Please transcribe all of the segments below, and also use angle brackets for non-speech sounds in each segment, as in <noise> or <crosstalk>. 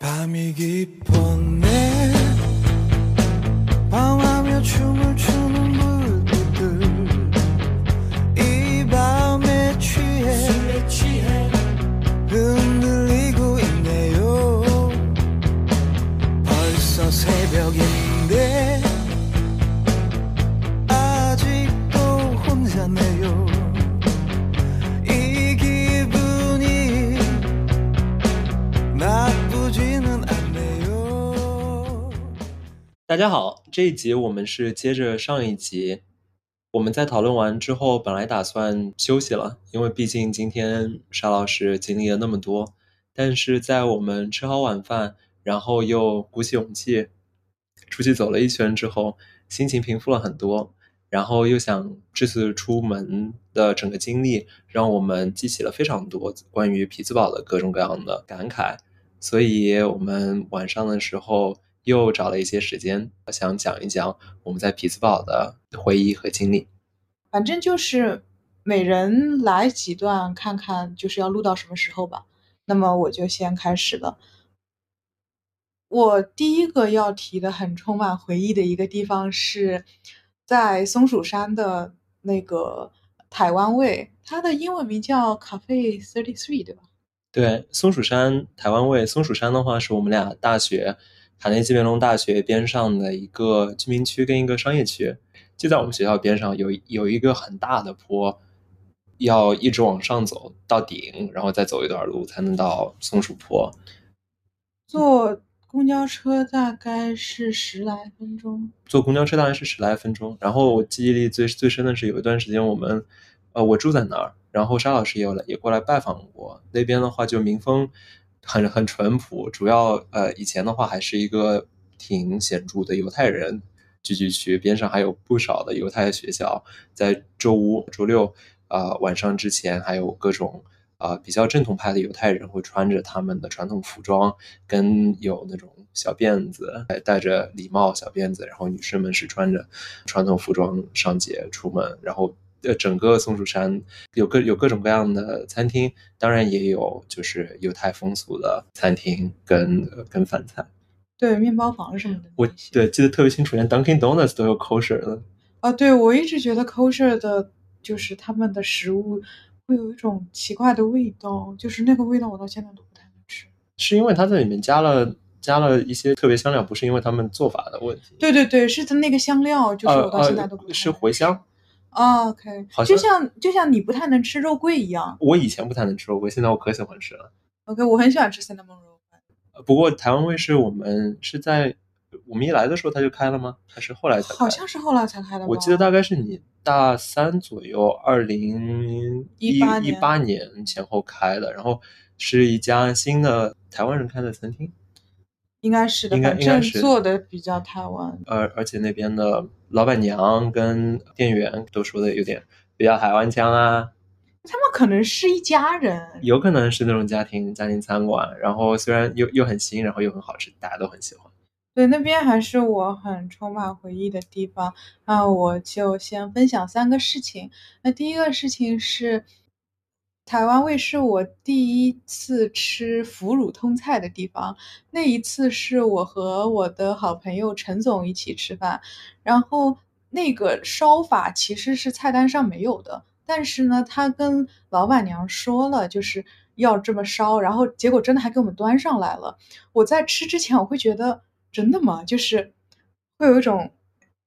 밤이 깊었네 这一集我们是接着上一集，我们在讨论完之后，本来打算休息了，因为毕竟今天沙老师经历了那么多。但是在我们吃好晚饭，然后又鼓起勇气出去走了一圈之后，心情平复了很多。然后又想这次出门的整个经历，让我们记起了非常多关于匹兹堡的各种各样的感慨。所以我们晚上的时候又找了一些时间，想讲一讲我们在匹兹堡的回忆和经历。反正就是每人来几段，看看就是要录到什么时候吧。那么我就先开始了。我第一个要提的很充满回忆的一个地方是在松鼠山的那个台湾味，它的英文名叫 Cafe Thirty Three，对吧？对，松鼠山台湾味。松鼠山的话是我们俩大学卡内基梅隆大学边上的一个居民区跟一个商业区，就在我们学校边上有有一个很大的坡，要一直往上走到顶，然后再走一段路才能到松鼠坡。坐公交车大概是十来分钟。坐公交车大概是十来分钟。然后我记忆力最最深的是有一段时间我们，呃，我住在那儿，然后沙老师也有来也过来拜访过。那边的话就民风很很淳朴，主要呃以前的话还是一个挺显著的犹太人聚居区，边上还有不少的犹太学校。在周五、周六啊、晚上之前，还有各种。啊、比较正统派的犹太人会穿着他们的传统服装，跟有那种小辫子，戴着礼帽小辫子，然后女生们是穿着传统服装上街出门，然后呃，整个松鼠山有各有各种各样的餐厅，当然也有就是犹太风俗的餐厅跟呃跟饭菜，对，面包房什么的。我对记得特别清楚，连 Dunkin' Donuts 都有 kosher 的。啊，对，我一直觉得 kosher 的就是他们的食物。会有一种奇怪的味道，就是那个味道，我到现在都不太能吃。是因为它在里面加了加了一些特别香料，不是因为他们做法的问题。对对对，是它那个香料，就是我到现在都不太、呃呃、是茴香。啊，OK，好就像就像你不太能吃肉桂一样。我以前不太能吃肉桂，现在我可喜欢吃了。OK，我很喜欢吃 cinnamon roll。不过台湾卫视我们是在我们一来的时候它就开了吗？还是后来才开？好像是后来才开的。我记得大概是你大三左右，二零一一八年前后开的，然后是一家新的台湾人开的餐厅，应该是的，应该应该是做的比较台湾。而而且那边的老板娘跟店员都说的有点比较台湾腔啊。他们可能是一家人，有可能是那种家庭家庭餐馆，然后虽然又又很新，然后又很好吃，大家都很喜欢。对，那边还是我很充满回忆的地方。那我就先分享三个事情。那第一个事情是，台湾味是我第一次吃腐乳通菜的地方。那一次是我和我的好朋友陈总一起吃饭，然后那个烧法其实是菜单上没有的，但是呢，他跟老板娘说了，就是要这么烧，然后结果真的还给我们端上来了。我在吃之前，我会觉得。真的吗？就是会有一种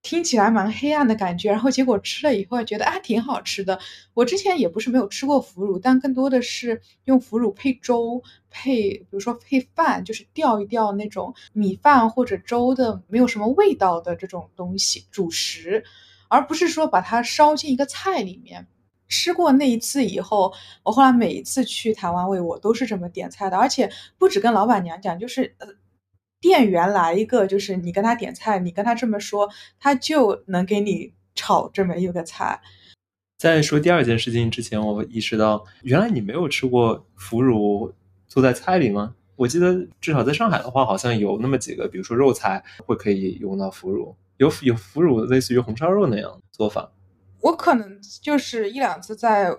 听起来蛮黑暗的感觉，然后结果吃了以后觉得啊挺好吃的。我之前也不是没有吃过腐乳，但更多的是用腐乳配粥，配比如说配饭，就是调一调那种米饭或者粥的没有什么味道的这种东西主食，而不是说把它烧进一个菜里面。吃过那一次以后，我后来每一次去台湾味，我都是这么点菜的，而且不止跟老板娘讲，就是呃。店员来一个，就是你跟他点菜，你跟他这么说，他就能给你炒这么一个菜。在说第二件事情之前，我意识到，原来你没有吃过腐乳做在菜里吗？我记得至少在上海的话，好像有那么几个，比如说肉菜会可以用到腐乳，有有腐乳类似于红烧肉那样做法。我可能就是一两次在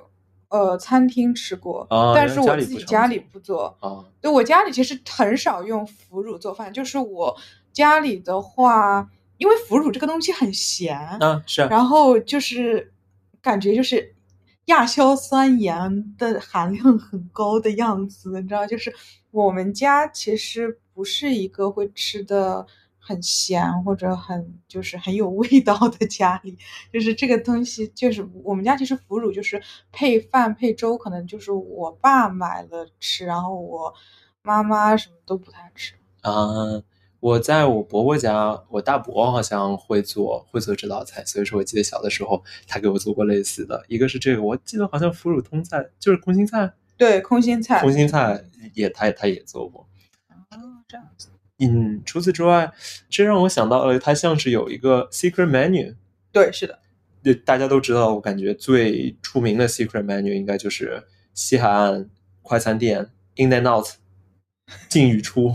呃餐厅吃过，啊但是我自己家里不做。啊，对我家里其实很少用腐乳做饭，就是我家里的话，因为腐乳这个东西很咸，啊是啊，然后就是感觉就是亚硝酸盐的含量很高的样子，你知道，就是我们家其实不是一个会吃的很咸或者很就是很有味道的家里，<laughs> 就是这个东西就是我们家其实腐乳就是配饭配粥，可能就是我爸买了吃，然后我妈妈什么都不太吃。啊，我在我伯伯家，我大伯好像会做会做这道菜，所以说我记得小的时候他给我做过类似的，一个是这个，我记得好像腐乳通菜就是空心菜，对，空心菜，空心菜也他他也做过。哦，这样子。嗯，除此之外，这让我想到了，它像是有一个 secret menu。对，是的，对，大家都知道，我感觉最出名的 secret menu 应该就是西海岸快餐店 In and Out <laughs> 进与出，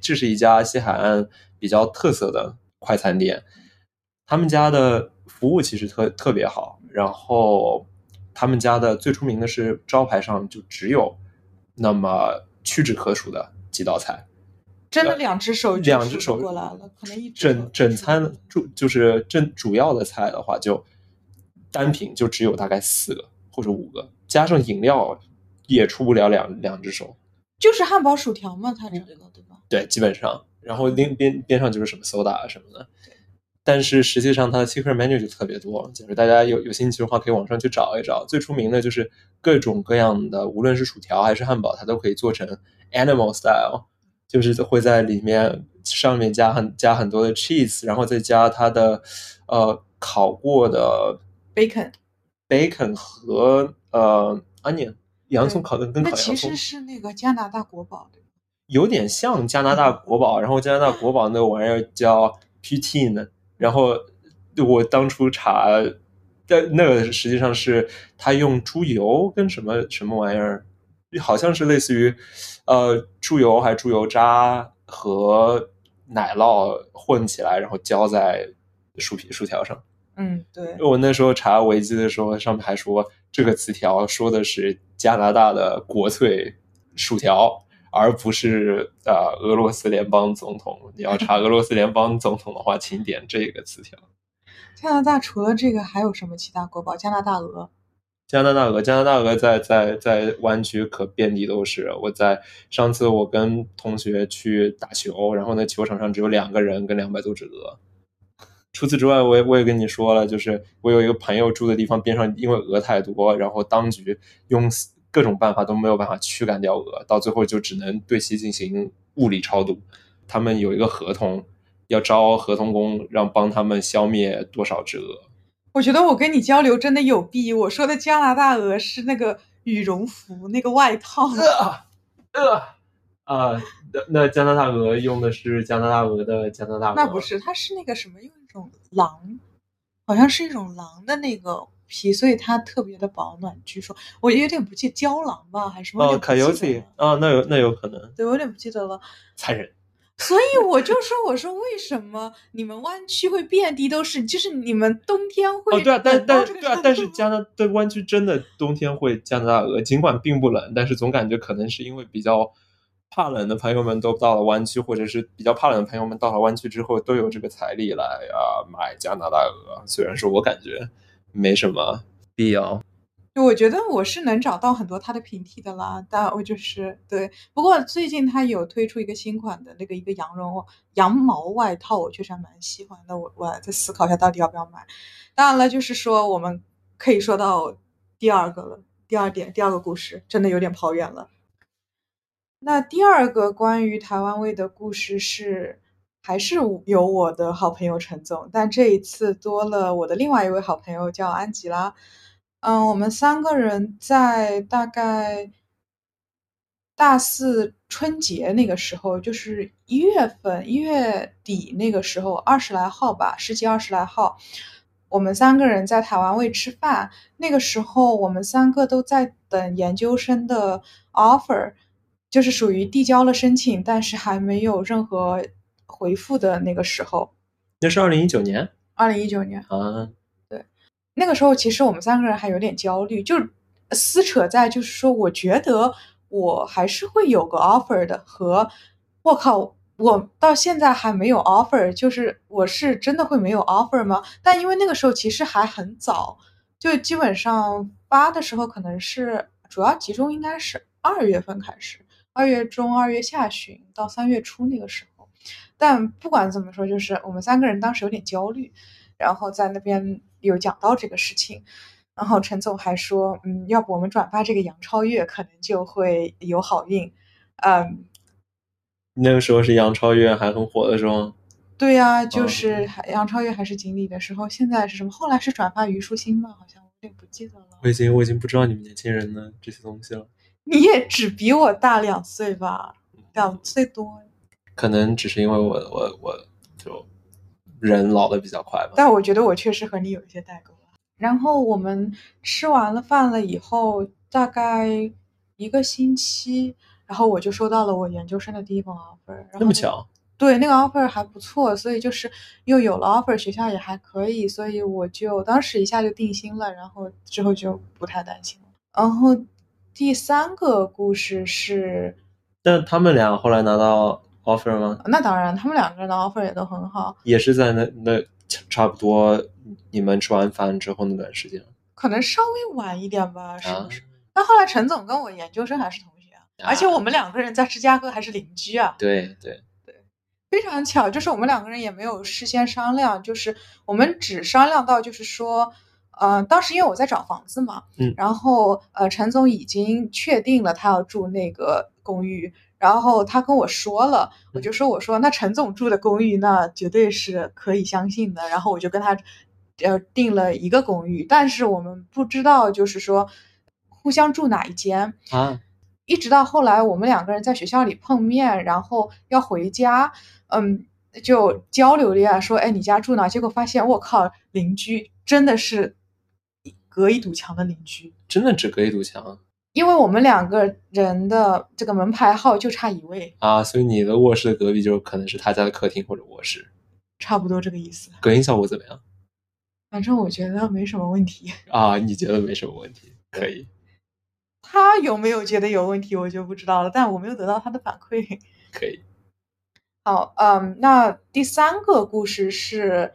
这是一家西海岸比较特色的快餐店。他们家的服务其实特特别好，然后他们家的最出名的是招牌上就只有那么屈指可数的几道菜。真的两只手两只手过来了，可能一只整整餐主就是正主要的菜的话，就单品就只有大概四个或者五个，加上饮料也出不了两两只手。就是汉堡薯条嘛，它这个对吧？对，基本上，然后边边边上就是什么 soda 啊什么的。但是实际上它的 secret menu 就特别多，就是大家有有兴趣的话，可以网上去找一找。最出名的就是各种各样的，无论是薯条还是汉堡，它都可以做成 animal style，就是会在里面上面加很加很多的 cheese，然后再加它的呃烤过的 bacon，bacon 和呃 onion 洋葱烤的跟那烤洋葱其实。是那个加拿大国宝对？有点像加拿大国宝，然后加拿大国宝那个玩意儿叫 poutine，然后我当初查，但那个实际上是他用猪油跟什么什么玩意儿，好像是类似于呃猪油还是猪油渣和奶酪混起来，然后浇在薯皮薯条上。嗯，对，我那时候查维基的时候，上面还说这个词条说的是加拿大的国粹薯条，而不是呃俄罗斯联邦总统。你要查俄罗斯联邦总统的话，请点这个词条。<laughs> 加拿大除了这个还有什么其他国宝？加拿大鹅，加拿大鹅，加拿大鹅在在在湾区可遍地都是。我在上次我跟同学去打球，然后那球场上只有两个人跟两百多只鹅。除此之外，我也我也跟你说了，就是我有一个朋友住的地方边上，因为鹅太多，然后当局用各种办法都没有办法驱赶掉鹅，到最后就只能对其进行物理超度。他们有一个合同，要招合同工，让帮他们消灭多少只鹅。我觉得我跟你交流真的有弊。我说的加拿大鹅是那个羽绒服那个外套，<laughs> 呃啊，那那加拿大鹅用的是加拿大鹅的加拿大鹅，那不是，它是那个什么，用一种狼，好像是一种狼的那个皮，所以它特别的保暖。据说我有点不记胶囊吧，还是什么？我哦有点不记得，coyote 了啊，那有那有可能对，我有点不记得了。残忍。所以我就说，我说为什么你们湾区会遍地都是？就是你们冬天会哦，对啊，但但对啊，但是加拿大湾区真的冬天会加拿大鹅，尽管并不冷，但是总感觉可能是因为比较怕冷的朋友们都到了湾区，或者是比较怕冷的朋友们到了湾区之后都有这个财力来啊买加拿大鹅，虽然说我感觉没什么必要。我觉得我是能找到很多它的平替的啦，但我就是对。不过最近它有推出一个新款的那个一个羊绒羊毛外套，我确实还蛮喜欢的。我我还在思考一下到底要不要买。当然了，就是说我们可以说到第二个了，第二点，第二个故事真的有点跑远了。那第二个关于台湾味的故事是，还是有我的好朋友陈总，但这一次多了我的另外一位好朋友叫安吉拉。嗯，我们三个人在大概大四春节那个时候，就是一月份、一月底那个时候，二十来号吧，十几二十来号，我们三个人在台湾卫吃饭。那个时候，我们三个都在等研究生的 offer，就是属于递交了申请，但是还没有任何回复的那个时候。那是二零一九年二零一九年，啊，那个时候其实我们三个人还有点焦虑，就撕扯在就是说，我觉得我还是会有个 offer 的，和我靠，我到现在还没有 offer，就是我是真的会没有 offer 吗？但因为那个时候其实还很早，就基本上发的时候可能是主要集中应该是二月份开始，二月中、二月下旬到三月初那个时候。但不管怎么说，就是我们三个人当时有点焦虑，然后在那边有讲到这个事情，然后陈总还说，嗯，要不我们转发这个杨超越，可能就会有好运，嗯，那个时候是杨超越还很火的时候，对呀、就是还杨超越还是锦鲤的时候，现在是什么？后来是转发虞书欣吗？好像我有点不记得了。我已经我已经不知道你们年轻人的这些东西了，你也只比我大两岁吧，两岁多。可能只是因为我我我就人老的比较快吧。但我觉得我确实和你有一些代沟了。然后我们吃完了饭了以后，大概一个星期，然后我就收到了我研究生的第一封 offer。那么巧，对，那个 offer 还不错，所以就是又有了 offer，学校也还可以，所以我就当时一下就定心了，然后之后就不太担心了。然后第三个故事是，但他们俩后来拿到 offer 吗？那当然，他们两个人的 offer 也都很好，也是在那那差不多你们吃完饭之后那段时间可能稍微晚一点吧，是啊不是？但后来陈总跟我研究生还是同学啊，啊而且我们两个人在芝加哥还是邻居啊，对对，非常巧，就是我们两个人也没有事先商量，就是我们只商量到就是说，呃，当时因为我在找房子嘛，嗯然后呃，陈总已经确定了他要住那个公寓，然后他跟我说了，我就说我说那陈总住的公寓那绝对是可以相信的，然后我就跟他呃订了一个公寓，但是我们不知道就是说互相住哪一间，啊，一直到后来我们两个人在学校里碰面，然后要回家，嗯，就交流了一下，说，哎，你家住哪？结果发现，我靠，邻居真的是隔一堵墙的邻居，真的只隔一堵墙因为我们两个人的这个门牌号就差一位，啊，所以你的卧室的隔壁就可能是他家的客厅或者卧室，差不多这个意思。隔音效果怎么样反正我觉得没什么问题，啊？你觉得没什么问题？可以，他有没有觉得有问题，我就不知道了，但我没有得到他的反馈。可以，好，嗯，那第三个故事是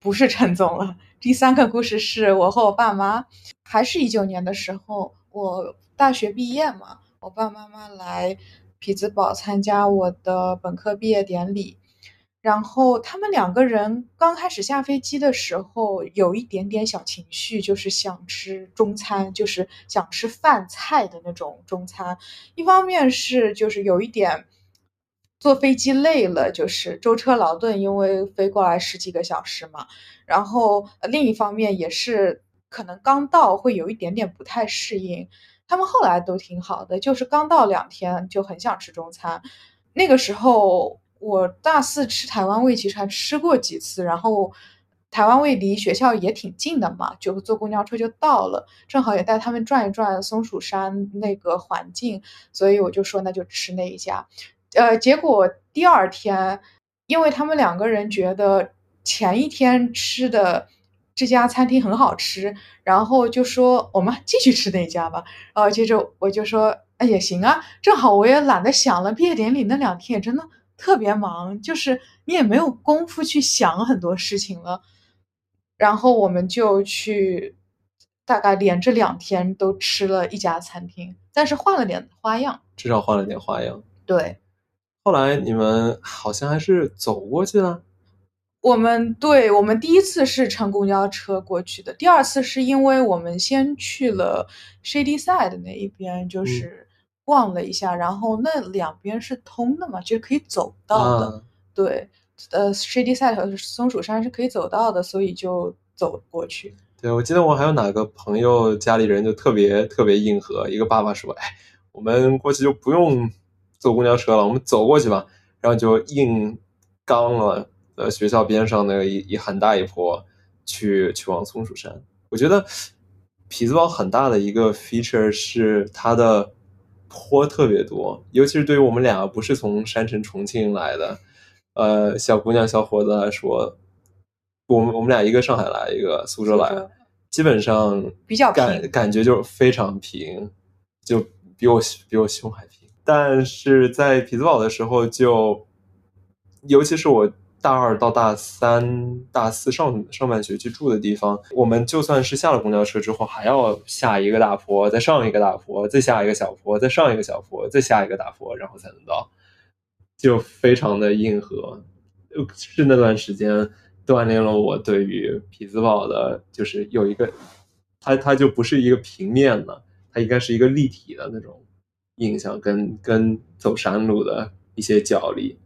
不是陈总了？第三个故事是我和我爸妈，还是一九年的时候，我大学毕业嘛，我爸爸妈妈来匹兹堡参加我的本科毕业典礼，然后他们两个人刚开始下飞机的时候，有一点点小情绪，就是想吃中餐，就是想吃饭菜的那种中餐。一方面是就是有一点坐飞机累了，就是舟车劳顿，因为飞过来十几个小时嘛。然后另一方面也是可能刚到会有一点点不太适应。他们后来都挺好的，就是刚到两天就很想吃中餐。那个时候我大四吃台湾味，其实还吃过几次，然后台湾味离学校也挺近的嘛，就坐公交车就到了，正好也带他们转一转松鼠山那个环境，所以我就说那就吃那一家。呃，结果第二天，因为他们两个人觉得前一天吃的这家餐厅很好吃，然后就说我们继续吃那家吧。然后，接着我就说，哎也行啊，正好我也懒得想了，毕业典礼那两天也真的特别忙，就是你也没有功夫去想很多事情了。然后我们就去，大概连着两天都吃了一家餐厅，但是换了点花样。至少换了点花样。对，后来你们好像还是走过去了，我们对我们第一次是乘公交车过去的，第二次是因为我们先去了 Shady Side 那一边，就是逛了一下，然后那两边是通的嘛，就是可以走到的。啊，对，呃，Shady Side 和松鼠山是可以走到的，所以就走过去。对，我记得我还有哪个朋友家里人就特别特别硬核，一个爸爸说：“哎，我们过去就不用坐公交车了，我们走过去吧。”然后就硬刚了呃学校边上那个一一很大一坡去去往松鼠山。我觉得匹兹堡很大的一个 feature 是它的坡特别多，尤其是对于我们俩不是从山城重庆来的，呃，小姑娘小伙子来说，我们我们俩一个上海来，一个苏州来，基本上比较感平感觉就是非常平，就比我比我胸还平。但是在匹兹堡的时候就，尤其是我大二到大三、大四上上半学期住的地方，我们就算是下了公交车之后，还要下一个大坡，再上一个大坡，再下一个小坡，再上一个小坡，再下一个大坡，然后才能到，就非常的硬核。呃是那段时间锻炼了我对于匹兹堡的，就是有一个，它它就不是一个平面的，它应该是一个立体的那种印象，跟跟走山路的一些角力。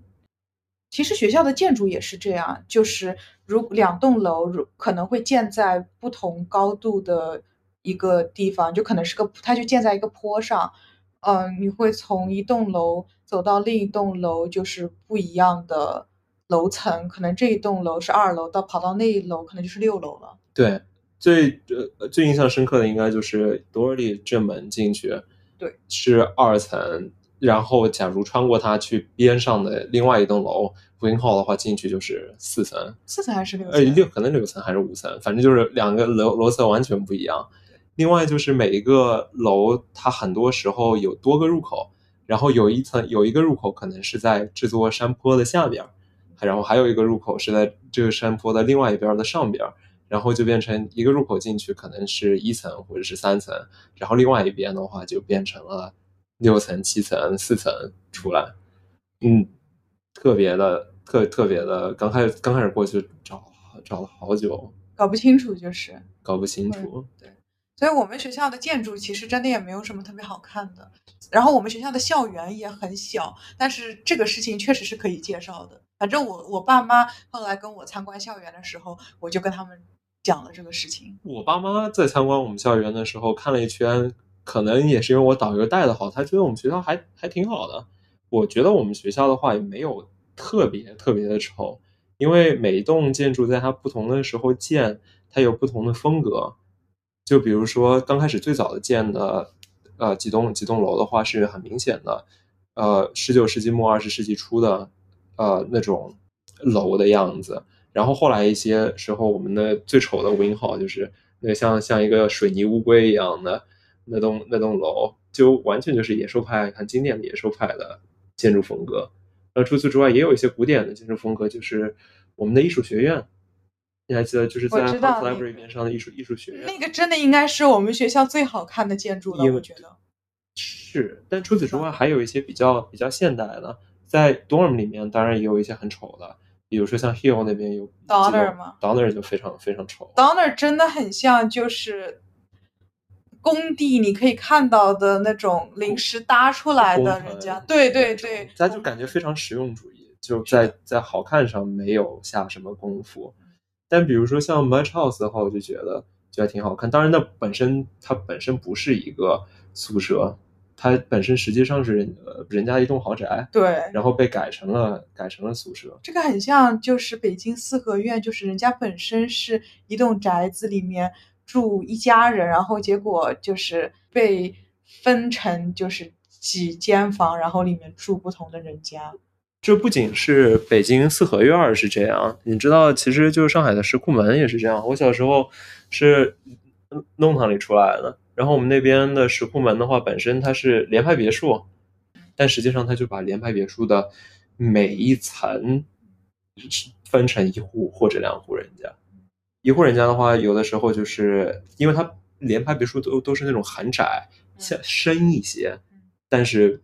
其实学校的建筑也是这样，就是如两栋楼如可能会建在不同高度的一个地方，就可能是个它就建在一个坡上，嗯、你会从一栋楼走到另一栋楼，就是不一样的楼层，可能这一栋楼是二楼，到跑到那一楼可能就是六楼了。对，最呃最印象深刻的应该就是多尔利正门进去，对，是二层，然后假如穿过它去边上的另外一栋楼 Wing Hall 的话，进去就是四层，四层还是六呃，层？六可能六层还是五层，反正就是两个楼楼层完全不一样。另外就是每一个楼，它很多时候有多个入口，然后有一层有一个入口可能是在这座山坡的下边儿，然后还有一个入口是在这个山坡的另外一边儿的上边儿，然后就变成一个入口进去可能是一层或者是三层，然后另外一边的话就变成了六层、七层、四层出来，嗯，特别的特特别的，刚开始刚开始过去找找了好久，搞不清楚就是。搞不清楚。对所以我们学校的建筑其实真的也没有什么特别好看的，然后我们学校的校园也很小，但是这个事情确实是可以介绍的。反正我我爸妈后来跟我参观校园的时候，我就跟他们讲了这个事情。我爸妈在参观我们校园的时候看了一圈，可能也是因为我导游带的好，他觉得我们学校还还挺好的。我觉得我们学校的话也没有特别特别的丑，因为每一栋建筑在它不同的时候建，它有不同的风格。就比如说刚开始最早的建的，呃几栋几栋楼的话是很明显的，呃十九世纪末二十世纪初的，呃那种楼的样子。然后后来一些时候，我们的最丑的 wing hall 就是那个像像一个水泥乌龟一样的那栋那栋楼，就完全就是野兽派很经典的野兽派的建筑风格。呃，除此之外，也有一些古典的建筑风格，就是我们的艺术学院。你还记得，就是在 Library 个边上的艺术艺术学院？那个真的应该是我们学校最好看的建筑了，我觉得。是，但除此之外，还有一些比较比较现代的，在 dorm 里面当然也有一些很丑的，比如说像 Hill 那边有 Donner 吗？Donner 就非常非常丑。Donner 真的很像就是工地你可以看到的那种临时搭出来的人家，对对对，他就感觉非常实用主义，就在在好看上没有下什么功夫。但比如说像 Much House 的话，我就觉得就还挺好看。当然，那本身它本身不是一个宿舍，它本身实际上是人呃人家一栋豪宅，对。然后被改成了改成了宿舍。这个很像，就是北京四合院，就是人家本身是一栋宅子里面住一家人，然后结果就是被分成就是几间房，然后里面住不同的人家。这不仅是北京四合院是这样，你知道，其实就是上海的石库门也是这样。我小时候是弄堂里出来的，然后我们那边的石库门的话，本身它是联排别墅，但实际上它就把联排别墅的每一层分成一户或者两户人家。一户人家的话，有的时候就是因为它连排别墅都都是那种很窄，像深一些，但是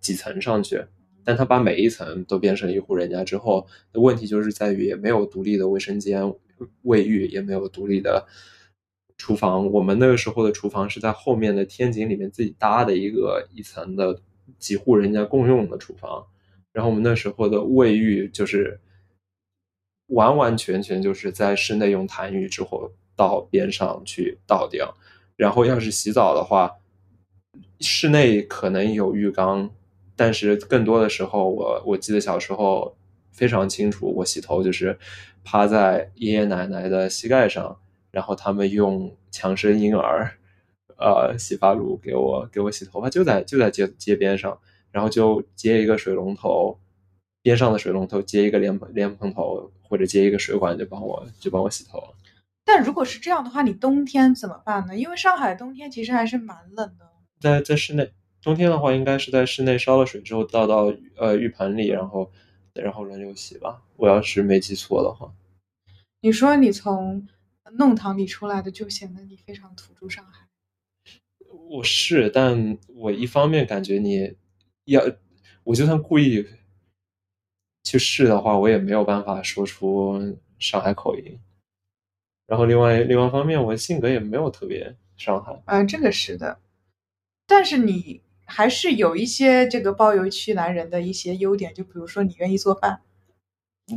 几层上去。但他把每一层都变成一户人家之后，的问题就是在于也没有独立的卫生间、卫浴，也没有独立的厨房。我们那个时候的厨房是在后面的天井里面自己搭的一个一层的几户人家共用的厨房，然后我们那时候的卫浴就是完完全全就是在室内用痰盂之后到边上去倒掉，然后要是洗澡的话，室内可能有浴缸。但是更多的时候，我我记得小时候非常清楚，我洗头就是趴在爷爷奶奶的膝盖上，然后他们用强生婴儿呃洗发露给我给我洗头发，就在就在街街边上，然后就接一个水龙头，边上的水龙头接一个莲蓬莲蓬头或者接一个水管就帮我就帮我洗头了。但如果是这样的话，你冬天怎么办呢？因为上海冬天其实还是蛮冷的。在在室内，冬天的话应该是在室内烧了水之后倒到呃浴盆里，然后然后轮流洗吧。我要是没记错的话，你说你从弄堂里出来的，就显得你非常土著上海。我是，但我一方面感觉你要，我就算故意去试的话，我也没有办法说出上海口音。然后另外另外一方面，我性格也没有特别上海。呃，这个是的，但是你还是有一些这个包邮区男人的一些优点，就比如说你愿意做饭。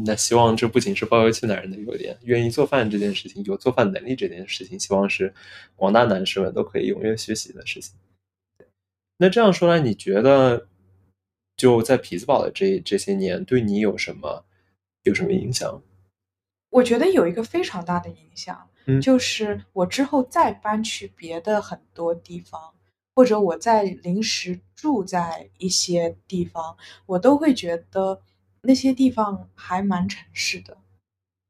那希望这不仅是包邮区男人的优点，愿意做饭这件事情，有做饭能力这件事情，希望是广大男士们都可以踊跃学习的事情。那这样说来，你觉得就在匹兹堡的这这些年，对你有什么有什么影响？我觉得有一个非常大的影响，嗯就是我之后再搬去别的很多地方，或者我在临时住在一些地方，我都会觉得那些地方还蛮城市的。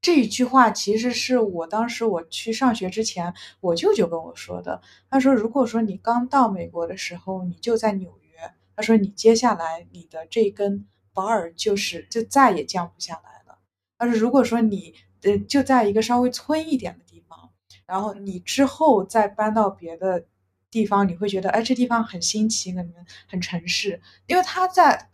这一句话其实是我当时我去上学之前，我舅舅跟我说的。他说，如果说你刚到美国的时候，你就在纽约，他说你接下来你的这根 bar 就是就再也降不下来了。但是如果说你呃就在一个稍微村一点的地方，然后你之后再搬到别的地方，你会觉得哎这地方很新奇，可能很城市。因为他在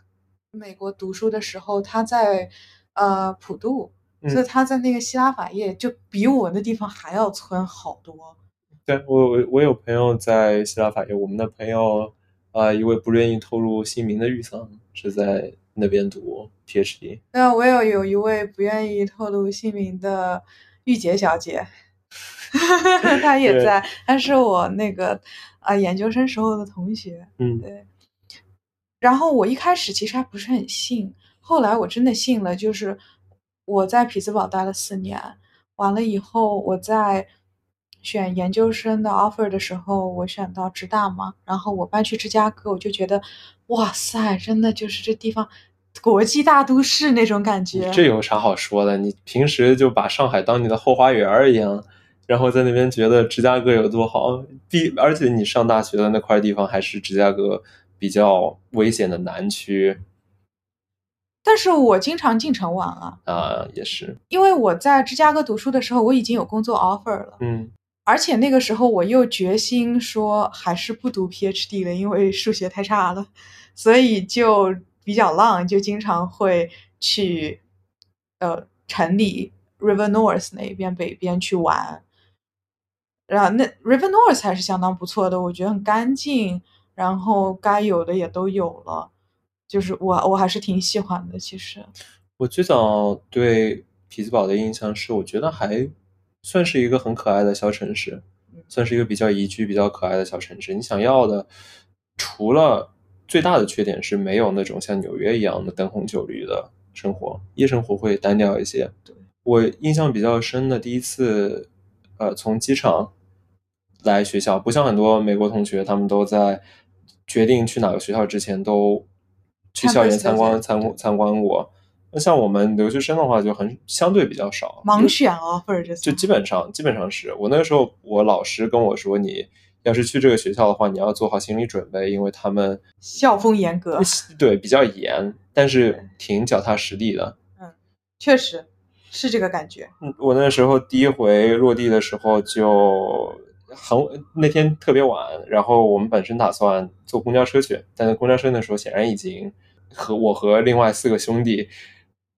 美国读书的时候，他在呃普渡，嗯所以他在那个希拉法叶就比我那地方还要村好多。对我我我有朋友在希拉法叶，我们的朋友啊、呃一位不愿意透露姓名的玉桑是在那边读 PhD。那我也有一位不愿意透露姓名的玉洁小姐，<laughs> 她也在，她是我那个啊、研究生时候的同学。嗯对。然后我一开始其实还不是很信，后来我真的信了。就是我在匹兹堡待了四年，完了以后我在选研究生的 offer 的时候，我选到职大嘛，然后我搬去芝加哥，我就觉得哇塞，真的就是这地方国际大都市那种感觉。这有啥好说的？你平时就把上海当你的后花园儿一样，然后在那边觉得芝加哥有多好，第而且你上大学的那块地方还是芝加哥比较危险的南区但是我经常进城玩啊，啊，也是，因为我在芝加哥读书的时候，我已经有工作 offer 了。嗯而且那个时候我又决心说还是不读 PhD 了，因为数学太差了，所以就比较浪，就经常会去呃城里 River North 那边北边去玩。然后那 River North 还是相当不错的，我觉得很干净，然后该有的也都有了，就是我我还是挺喜欢的。其实，我最早对匹兹堡的印象是，我觉得还算是一个很可爱的小城市，算是一个比较宜居、比较可爱的小城市。你想要的，除了最大的缺点是没有那种像纽约一样的灯红酒绿的生活，夜生活会单调一些。我印象比较深的第一次，呃，从机场来学校，不像很多美国同学，他们都在决定去哪个学校之前都去校园参观参观参观过。那像我们留学生的话，就很相对比较少，盲选 offer 这就基本上基本上是我那个时候，我老师跟我说，你要是去这个学校的话，你要做好心理准备，因为他们校风严格，对比较严，但是挺脚踏实地的。嗯确实是这个感觉。嗯，我那时候第一回落地的时候就很那天特别晚，然后我们本身打算坐公交车去，但是公交车那时候显然已经和我和另外四个兄弟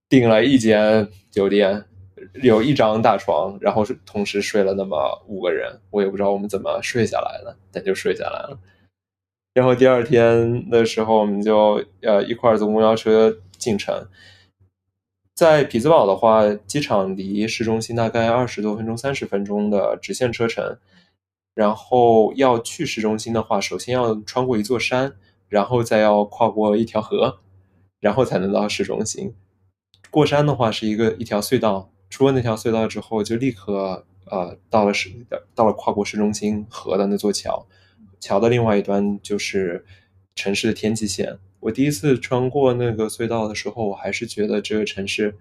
订了一间酒店，有一张大床，然后是同时睡了那么五个人，我也不知道我们怎么睡下来的，但就睡下来了。然后第二天的时候，我们就呃一块儿坐公交车进城。在匹兹堡的话，机场离市中心大概二十多分钟、三十分钟的直线车程。然后要去市中心的话，首先要穿过一座山，然后再要跨过一条河，然后才能到市中心。过山的话是一个一条隧道，出了那条隧道之后，就立刻呃到了市到了跨过市中心河的那座桥，桥的另外一端就是城市的天际线。我第一次穿过那个隧道的时候，我还是觉得这个城市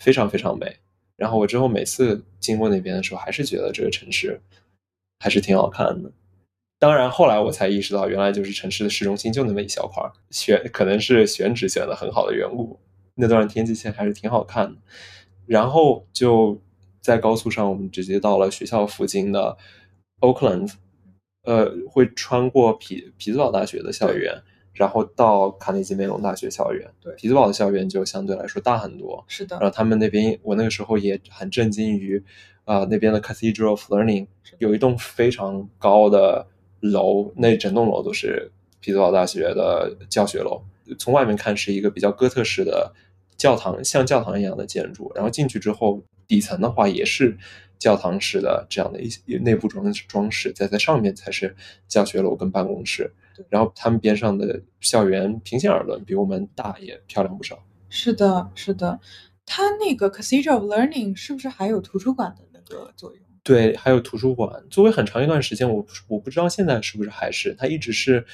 非常非常美。然后我之后每次经过那边的时候，还是觉得这个城市还是挺好看的。当然，后来我才意识到，原来就是城市的市中心就那么一小块，选可能是选址选的很好的缘故。那段天际线还是挺好看的。然后就在高速上，我们直接到了学校附近的 Oakland，呃，会穿过匹匹兹堡大学的校园，然后到卡内基梅隆大学校园。对匹兹堡的校园就相对来说大很多。是的然后他们那边，我那个时候也很震惊于，啊、那边的 Cathedral of Learning 有一栋非常高的楼，那整栋楼都是匹兹堡大学的教学楼。从外面看是一个比较哥特式的教堂，像教堂一样的建筑。然后进去之后，底层的话也是教堂式的这样的一些内部装装饰，再在上面才是教学楼跟办公室。然后他们边上的校园，平心而论，比我们大也漂亮不少。是的，是的。它那个 Cathedral of Learning 是不是还有图书馆的那个作用？对，还有图书馆。作为很长一段时间，我我不知道现在是不是还是，它一直是，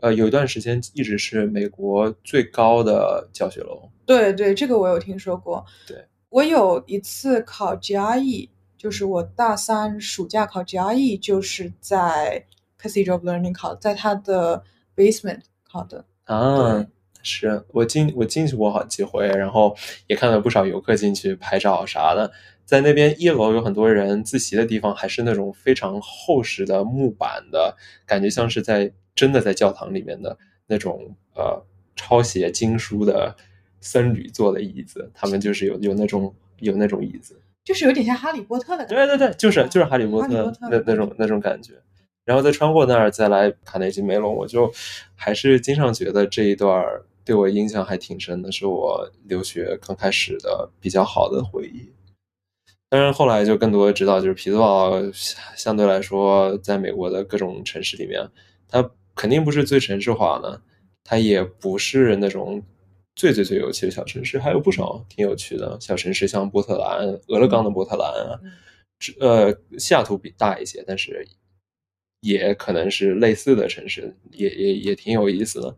呃，有一段时间一直是美国最高的教学楼。对对，这个我有听说过。对，我有一次考 GRE，就是我大三暑假考 GRE，就是在 Cathedral of Learning 考，在它的 basement 考的。啊，是我进我进去过好几回，然后也看到不少游客进去拍照啥的。在那边一楼有很多人自习的地方，还是那种非常厚实的木板的，感觉像是在真的在教堂里面的那种呃抄写经书的僧侣坐的椅子，他们就是有有那种有那种椅子。就是有点像哈利波特的感觉。对对对，就是就是哈利波特那那种那种感觉。然后再穿过那儿再来卡内基梅隆，我就还是经常觉得这一段儿对我印象还挺深的，是我留学刚开始的比较好的回忆。当然后来就更多知道，就是匹兹堡相对来说，在美国的各种城市里面，它肯定不是最城市化的，它也不是那种最最最有趣的小城市，还有不少挺有趣的小城市，像波特兰、俄勒冈的波特兰啊，嗯这呃，西雅图比大一些，但是也可能是类似的城市，也也也挺有意思的。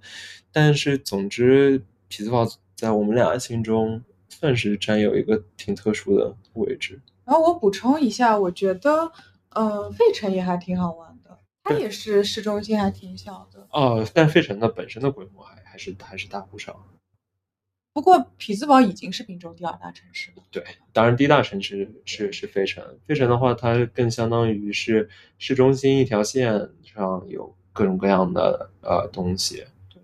但是总之，匹兹堡在我们俩心中算是占有一个挺特殊的位置。然后我补充一下，我觉得，呃，费城也还挺好玩的，它也是市中心，还挺小的。哦，但费城的本身的规模还还是还是大不少。不过匹兹堡已经是宾州第二大城市了。对，当然第一大城市是是费城，费城的话，它更相当于是市中心一条线上有各种各样的呃东西。对，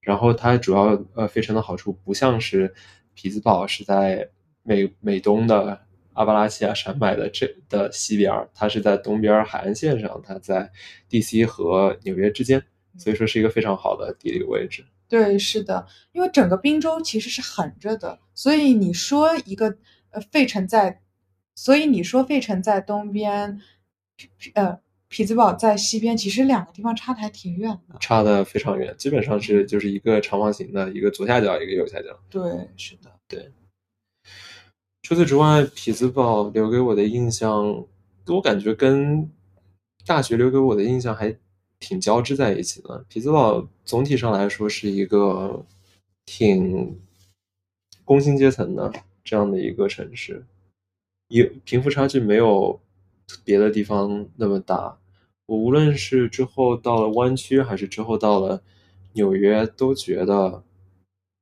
然后它主要呃费城的好处不像是匹兹堡是在美美东的阿巴拉契亚山脉的这的西边儿，它是在东边儿海岸线上，它在 DC 和纽约之间，所以说是一个非常好的地理位置。对，是的，因为整个宾州其实是横着的，所以你说一个呃费城在，所以你说费城在东边，呃匹兹堡在西边，其实两个地方差的还挺远的。差的非常远，基本上是就是一个长方形的，一个左下角，一个右下角。对，是的。除此之外，匹兹堡留给我的印象，我感觉跟大学留给我的印象还挺交织在一起的。匹兹堡总体上来说是一个挺工薪阶层的这样的一个城市，也贫富差距没有别的地方那么大。我无论是之后到了湾区，还是之后到了纽约，都觉得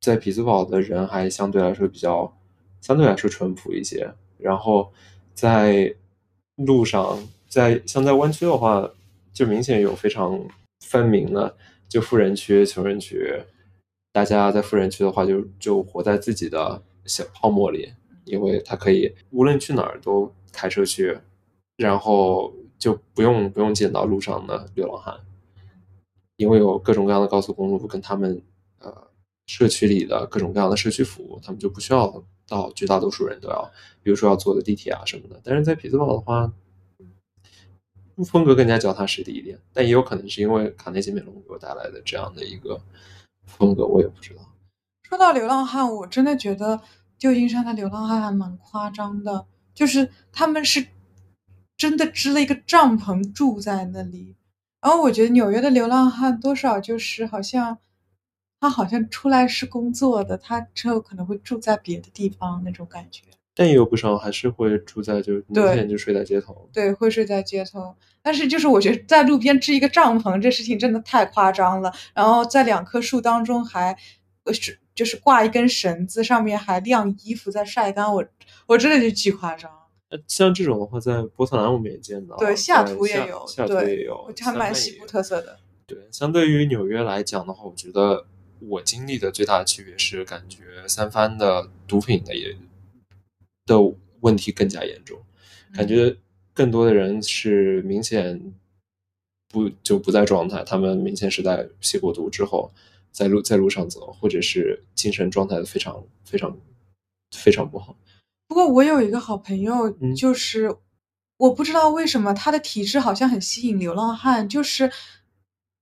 在匹兹堡的人还相对来说比较，相对来说淳朴一些。然后在路上，在像在湾区的话，就明显有非常分明的，就富人区、穷人区。大家在富人区的话就，就活在自己的小泡沫里，因为他可以无论去哪儿都开车去，然后就不用不用见到路上的流浪汉，因为有各种各样的高速公路跟他们社区里的各种各样的社区服务，他们就不需要到绝大多数人都要，比如说要坐的地铁啊什么的。但是在匹兹堡的话，风格更加脚踏实地一点，但也有可能是因为卡内基梅隆给我带来的这样的一个风格，我也不知道。说到流浪汉，我真的觉得旧金山的流浪汉还蛮夸张的，就是他们是真的支了一个帐篷住在那里。然后我觉得纽约的流浪汉多少就是好像他好像出来是工作的，他之后可能会住在别的地方那种感觉。但也有不少还是会住在就明对显就睡在街头。对，会睡在街头。但是就是我觉得在路边支一个帐篷，这事情真的太夸张了。然后在两棵树当中还，呃是就是挂一根绳子，上面还晾衣服在晒干，我我真的就巨夸张。呃像这种的话，在波特兰我们也见到，对，西雅图也有，西雅图对，也有，我觉得还蛮西部特色的。对，相对于纽约来讲的话，我觉得我经历的最大的区别是，感觉三藩的毒品的也的问题更加严重，感觉更多的人是明显不就不在状态，他们明显是在吸过毒之后，在路在路上走，或者是精神状态非常非常非常不好。不过我有一个好朋友，嗯就是、我不知道为什么他的体质好像很吸引流浪汉。就是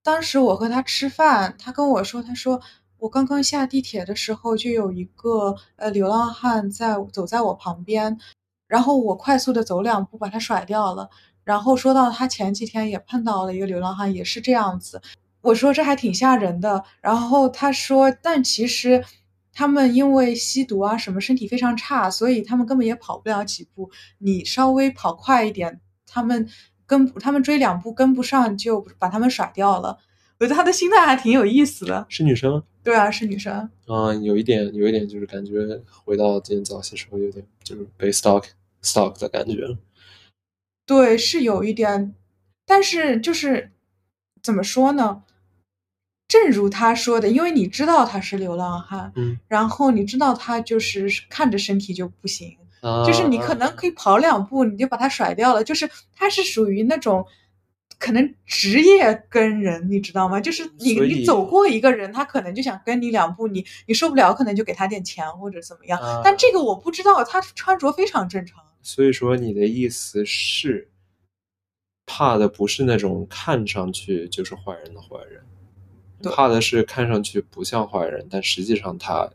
当时我和他吃饭，他跟我说，他说我刚刚下地铁的时候，就有一个呃流浪汉在走在我旁边，然后我快速的走两步把他甩掉了。然后说到他前几天也碰到了一个流浪汉，也是这样子。我说这还挺吓人的。然后他说，但其实他们因为吸毒啊什么，身体非常差，所以他们根本也跑不了几步。你稍微跑快一点，他们跟他们追两步跟不上，就把他们甩掉了。我觉得他的心态还挺有意思的。是女生吗？对啊，是女生。啊、有一点，有一点就是感觉回到今天早些时候，有点就是被 stalk stalk 的感觉。对，是有一点，但是就是怎么说呢？正如他说的，因为你知道他是流浪汉，嗯，然后你知道他就是看着身体就不行，啊就是你可能可以跑两步，你就把他甩掉了。就是他是属于那种可能职业跟人，你知道吗？就是你你走过一个人，他可能就想跟你两步，你你受不了，可能就给他点钱或者怎么样。啊但这个我不知道，他穿着非常正常。所以说你的意思是，怕的不是那种看上去就是坏人的坏人，怕的是看上去不像坏人，但实际上他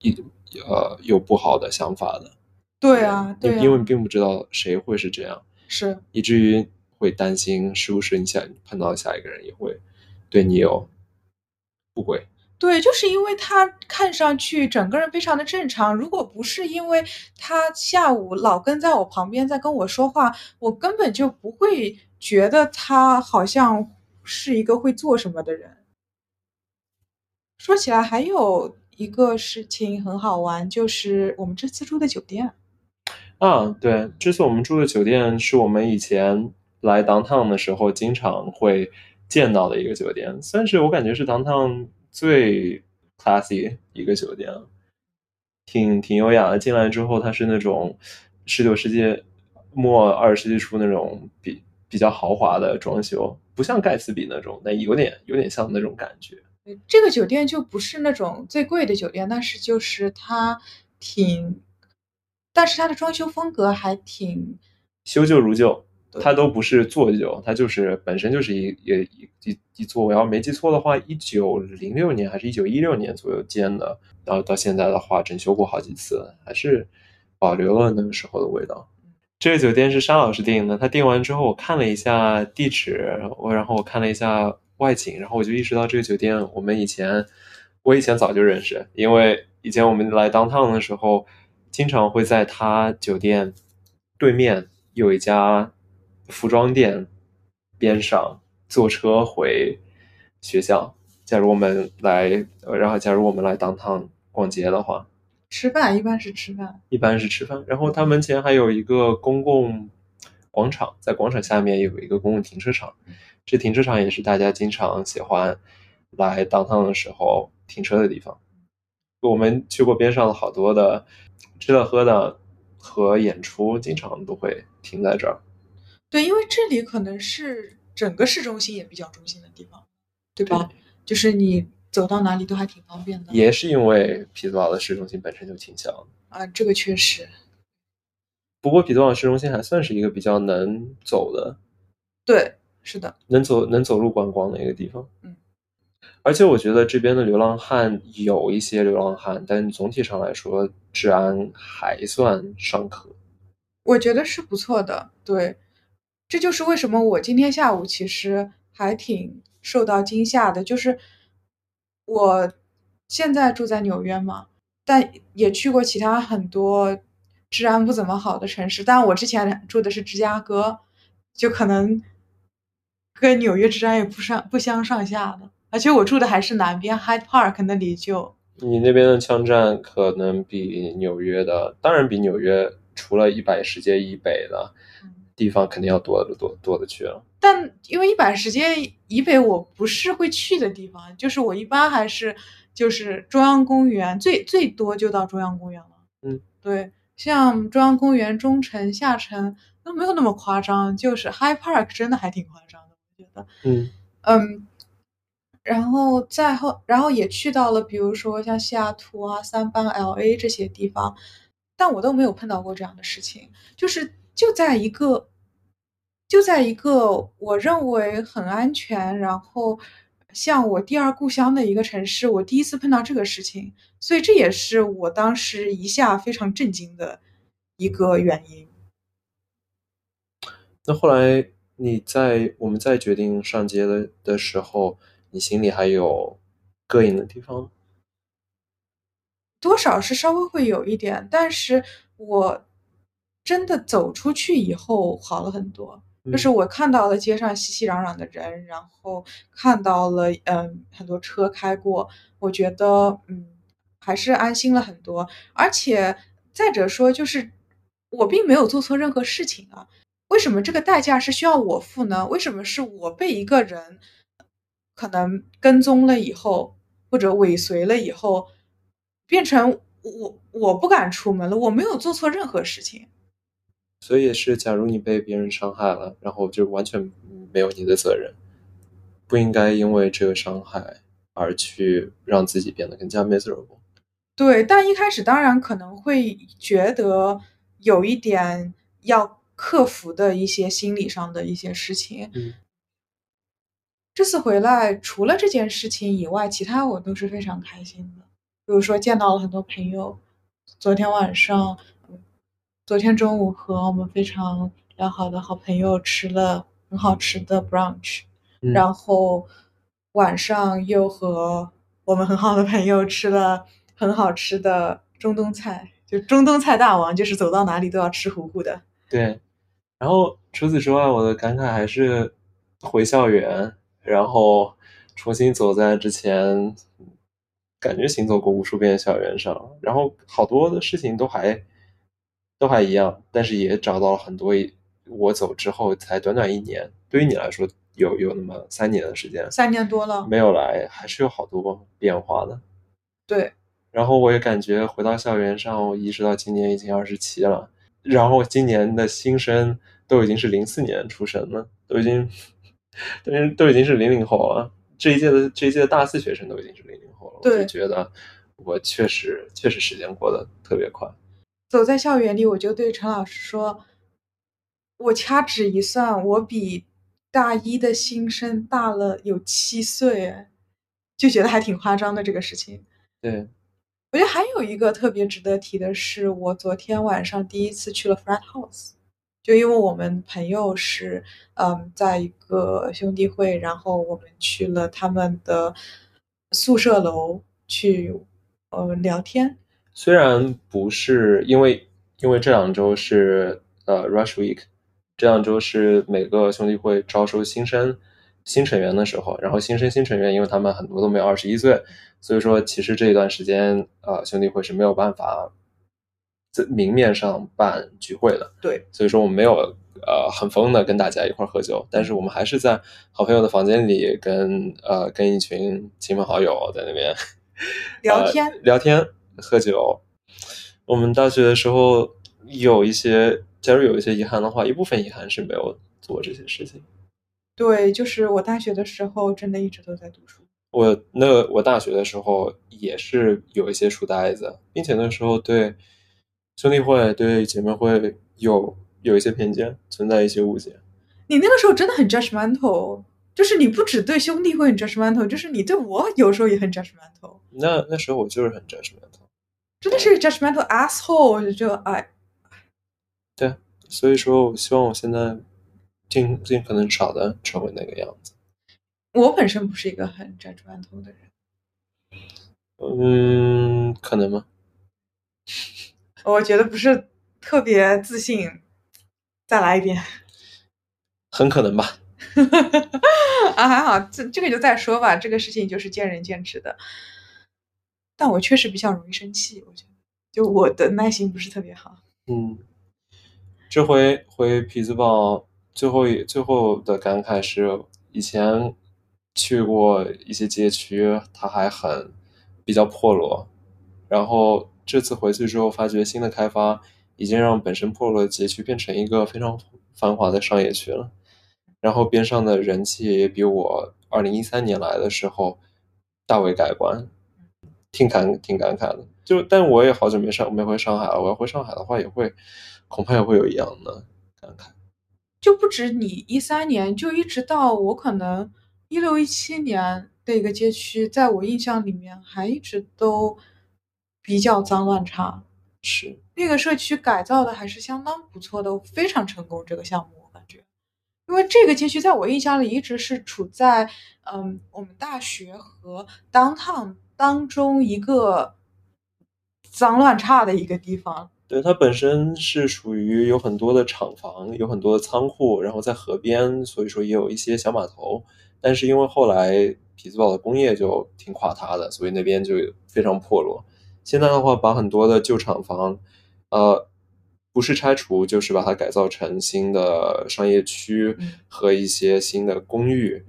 一呃有不好的想法的。对啊，对啊，因因为你并不知道谁会是这样，是以至于会担心是不是你想碰到下一个人也会对你有不轨。对，就是因为他看上去整个人非常的正常，如果不是因为他下午老跟在我旁边在跟我说话，我根本就不会觉得他好像是一个会做什么的人。说起来，还有一个事情很好玩，就是我们这次住的酒店。啊，对，这次我们住的酒店是我们以前来 downtown 的时候经常会见到的一个酒店，算是我感觉是 downtown 最 classy 一个酒店，挺挺优雅的。进来之后，它是那种十九世纪末二十世纪初那种比比较豪华的装修，不像盖茨比那种，但有点有点像那种感觉。这个酒店就不是那种最贵的酒店，但是就是它挺，但是它的装修风格还挺修旧如旧，它都不是做旧，它就是本身就是一也一一一座，我要没记错的话，一九零六年还是一九一六年左右建的，然后到现在的话整修过好几次，还是保留了那个时候的味道。这个酒店是沙老师订的，他订完之后我看了一下地址，我然后我看了一下外景，然后我就意识到这个酒店我们以前我以前早就认识，因为以前我们来 downtown 的时候，经常会在他酒店对面有一家服装店边上坐车回学校。假如我们来，呃，然后假如我们来 downtown 逛街的话，吃饭，一般是吃饭。一般是吃饭，然后他门前还有一个公共广场，在广场下面有一个公共停车场，这停车场也是大家经常喜欢来 downtown 的时候停车的地方。我们去过边上的好多的吃的喝的和演出，经常都会停在这儿。对，因为这里可能是整个市中心也比较中心的地方，对吧？就是你走到哪里都还挺方便的。也是因为匹兹堡的市中心本身就挺小的，啊，这个确实，不过匹兹堡市中心还算是一个比较能走的对，是的，能走能走路观光的一个地方。嗯，而且我觉得这边的流浪汉有一些流浪汉，但总体上来说治安还算尚可。我觉得是不错的。对，这就是为什么我今天下午其实还挺受到惊吓的，就是我现在住在纽约嘛，但也去过其他很多治安不怎么好的城市。但，我之前住的是芝加哥，就可能跟纽约治安也不上不相上下的。而且我住的还是南边 Hyde Park 那里就，你那边的枪战可能比纽约的，当然比纽约除了一百世界以北的地方肯定要多得多多的去了。但因为一百十街以北我不是会去的地方，就是我一般还是就是中央公园，最最多就到中央公园了。嗯，对，像中央公园、中城、下城都没有那么夸张，就是 High Park 真的还挺夸张的，我觉得。嗯嗯，然后再后，然后也去到了，比如说像西雅图啊、三藩、L A 这些地方，但我都没有碰到过这样的事情，就是就在一个，就在一个我认为很安全，然后像我第二故乡的一个城市，我第一次碰到这个事情，所以这也是我当时一下非常震惊的一个原因。那后来你在我们在决定上街的的时候，你心里还有膈应的地方吗？多少是稍微会有一点，但是我真的走出去以后好了很多。就是我看到了街上熙熙攘攘的人，然后看到了嗯很多车开过，我觉得嗯还是安心了很多。而且再者说，就是我并没有做错任何事情啊，为什么这个代价是需要我付呢？为什么是我被一个人可能跟踪了以后，或者尾随了以后，变成我我不敢出门了？我没有做错任何事情。所以是，假如你被别人伤害了，然后就完全没有你的责任，不应该因为这个伤害而去让自己变得更加 miserable。对，但一开始当然可能会觉得有一点要克服的一些心理上的一些事情。嗯，这次回来除了这件事情以外，其他我都是非常开心的。比如说见到了很多朋友，昨天晚上。昨天中午和我们非常良好的好朋友吃了很好吃的 brunch，、嗯然后晚上又和我们很好的朋友吃了很好吃的中东菜，就中东菜大王，就是走到哪里都要吃糊糊的。对，然后除此之外，我的感慨还是回校园，然后重新走在之前感觉行走过无数遍校园上，然后好多的事情都还都还一样，但是也找到了很多我走之后才短短一年，对于你来说有有那么三年的时间，三年多了，没有来，还是有好多变化的。对，然后我也感觉回到校园上，我意识到今年已经二十七了，然后今年的新生都已经是零四年出生了，都已经都已经都已经是零零后了。这一届的这一届的大四学生都已经是零零后了，我就觉得我确实确实时间过得特别快。走在校园里，我就对陈老师说：“我掐指一算，我比大一的新生大了有七岁，哎，就觉得还挺夸张的这个事情。”对，我觉得还有一个特别值得提的是，我昨天晚上第一次去了 frat house，就因为我们朋友是嗯，在一个兄弟会，然后我们去了他们的宿舍楼去呃聊天。虽然不是因为因为这两周是呃 Rush Week，这两周是每个兄弟会招收新生新成员的时候，然后新生新成员，因为他们很多都没有二十一岁，所以说其实这一段时间呃兄弟会是没有办法在明面上办聚会的，对，所以说我们没有呃很疯的跟大家一块儿喝酒，但是我们还是在好朋友的房间里跟呃跟一群亲朋好友在那边 <laughs> 聊天呃、聊天喝酒。我们大学的时候有一些，假如有一些遗憾的话，一部分遗憾是没有做这些事情。对，就是我大学的时候真的一直都在读书。我那我大学的时候也是有一些书呆子，并且那时候对兄弟会、对姐妹会有有一些偏见，存在一些误解。你那个时候真的很 judgmental，就是你不只对兄弟会很 judgmental，就是你对我有时候也很 judgmental，那那时候我就是很 judgmental，真的是 judgmental asshole，就哎，对，所以说我希望我现在尽尽可能少的成为那个样子。我本身不是一个很 judgmental 的人，嗯，可能吗？我觉得不是特别自信。再来一遍。很可能吧。<laughs> 啊，还好，这这个就再说吧，这个事情就是见仁见智的。但我确实比较容易生气，我觉得，就我的耐心不是特别好。嗯，这回回匹兹堡最后一最后的感慨是，以前去过一些街区，它还很比较破落，然后这次回去之后，发觉新的开发已经让本身破落的街区变成一个非常繁华的商业区了。然后边上的人气也比我二零一三年来的时候大为改观，挺感挺感慨的。就但我也好久没上没回上海了，我要回上海的话，也会恐怕也会有一样的感慨。就不止你一三年，就一直到我可能一六一七年的一个街区，在我印象里面还一直都比较脏乱差。是那个社区改造的还是相当不错的，非常成功这个项目。我感觉因为这个街区在我印象里一直是处在，嗯，我们大学和 downtown 当中一个脏乱差的一个地方。对，它本身是属于有很多的厂房，有很多的仓库，然后在河边，所以说也有一些小码头。但是因为后来匹兹堡的工业就挺垮塌的，所以那边就非常破落。现在的话，把很多的旧厂房，呃。不是拆除，就是把它改造成新的商业区和一些新的公寓，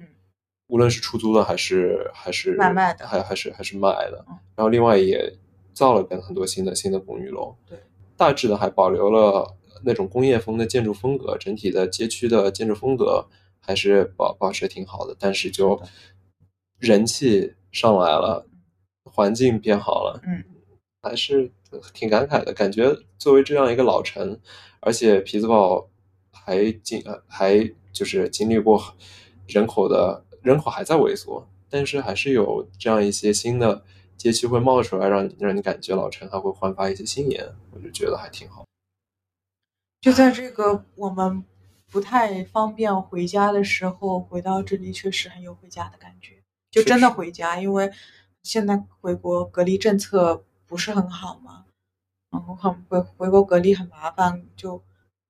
无论是出租的还是还是卖卖的，还还是还是卖的。然后另外也造了跟很多新的新的公寓楼，对，大致的还保留了那种工业风的建筑风格，整体的街区的建筑风格还是保保持挺好的。但是就人气上来了，环境变好了，嗯，还是。挺感慨的感觉，作为这样一个老城，而且匹兹堡还经还就是经历过人口的人口还在萎缩，但是还是有这样一些新的街区会冒出来，让让你感觉老城还会焕发一些新颜，我就觉得还挺好。就在这个我们不太方便回家的时候，回到这里确实很有回家的感觉，就真的回家，因为现在回国隔离政策不是很好嘛。然后很回回国隔离很麻烦，就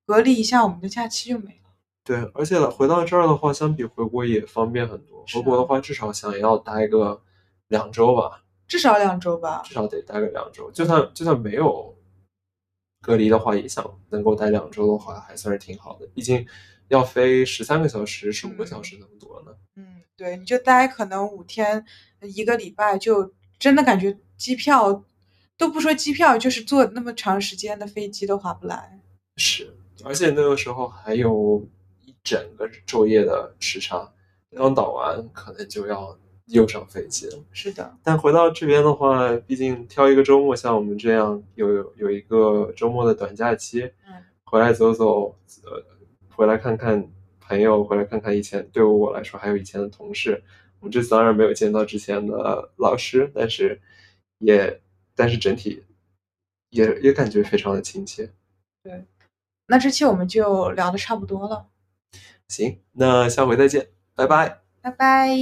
隔离一下，我们的假期就没了。对，而且回到这儿的话，相比回国也方便很多。回国的话，至少想要待个两周吧，至少两周吧，至少得待个两周。就算就算没有隔离的话，也想能够待两周的话，还算是挺好的。毕竟要飞十三个小时、十五个小时那么多呢。嗯，对，你就待可能五天、一个礼拜，就真的感觉机票。都不说机票，就是坐那么长时间的飞机都划不来。是，而且那个时候还有一整个昼夜的时差，刚倒完可能就要又上飞机了。是的，但回到这边的话，毕竟挑一个周末，像我们这样有有一个周末的短假期，嗯，回来走走，呃，回来看看朋友，回来看看以前，对于我来说还有以前的同事。我们这次当然没有见到之前的老师，但是也。但是整体也也感觉非常的亲切。对，那这期我们就聊的差不多了。行，那下回再见，拜拜。拜拜。